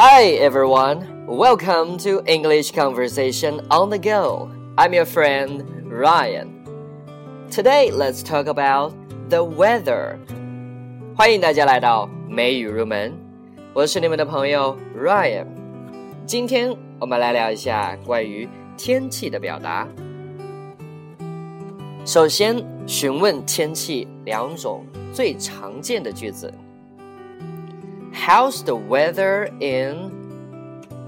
Hi everyone, welcome to English Conversation on the Go. I'm your friend Ryan. Today, let's talk about the weather. 欢迎大家来到美语入门，我是你们的朋友 Ryan。今天我们来聊一下关于天气的表达。首先，询问天气两种最常见的句子。How's the weather in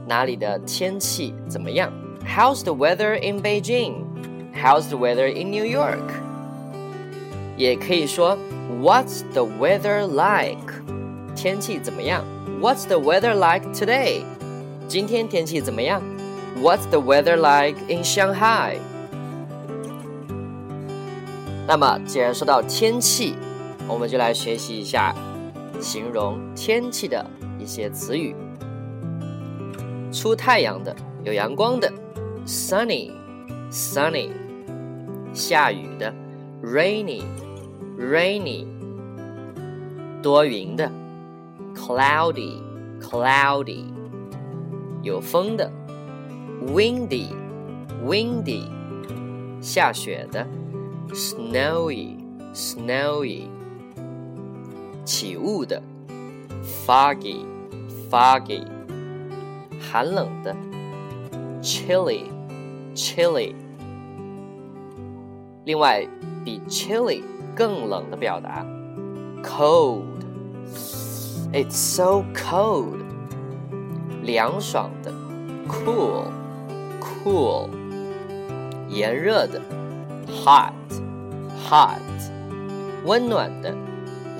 哪里的天气怎么样？How's the weather in Beijing? How's the weather in New York? 也可以说 What's the weather like? 天气怎么样？What's the weather like today? 今天天气怎么样？What's the weather like in Shanghai? 那么，既然说到天气，我们就来学习一下 形容天气的一些词语。出太阳的，有阳光的，sunny，sunny；下雨的，rainy，rainy；多云的，cloudy，cloudy；有风的，windy，windy；下雪的，snowy，snowy。起雾的，foggy，foggy，寒冷的，chilly，chilly。另外，比 chilly 更冷的表达，cold，it's so cold，凉爽的，cool，cool，炎热的，hot，hot，温暖的。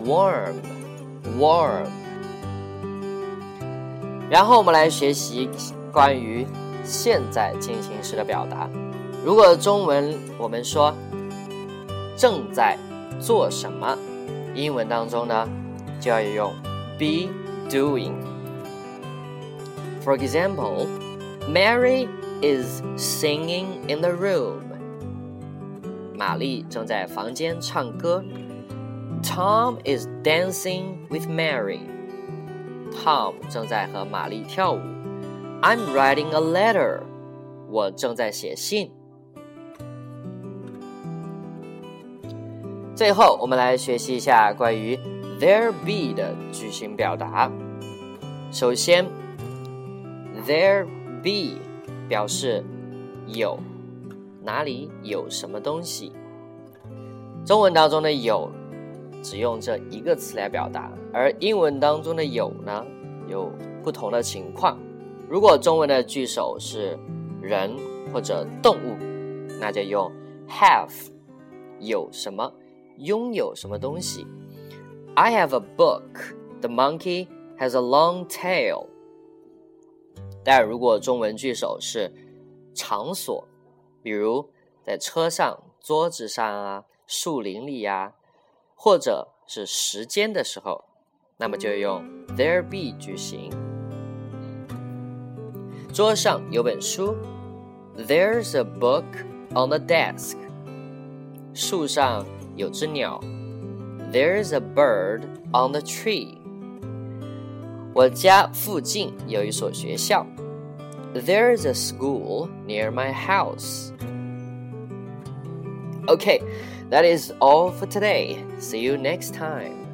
warm, warm。然后我们来学习关于现在进行时的表达。如果中文我们说正在做什么，英文当中呢就要用 be doing。For example, Mary is singing in the room. 玛丽正在房间唱歌。 Tom is dancing with Mary. Tom 正在和玛丽跳舞。I'm writing a letter. 我正在写信。最后，我们来学习一下关于 there be 的句型表达。首先，there be 表示有，哪里有什么东西。中文当中的有。只用这一个词来表达，而英文当中的有呢，有不同的情况。如果中文的句首是人或者动物，那就用 have，有什么，拥有什么东西。I have a book. The monkey has a long tail. 但如果中文句首是场所，比如在车上、桌子上啊、树林里呀。或者是时间的时候，那么就用 there be 句型。桌上有本书，There's a book on the desk。树上有只鸟，There's a bird on the tree。我家附近有一所学校，There's a school near my house。Okay, that is all for today. See you next time.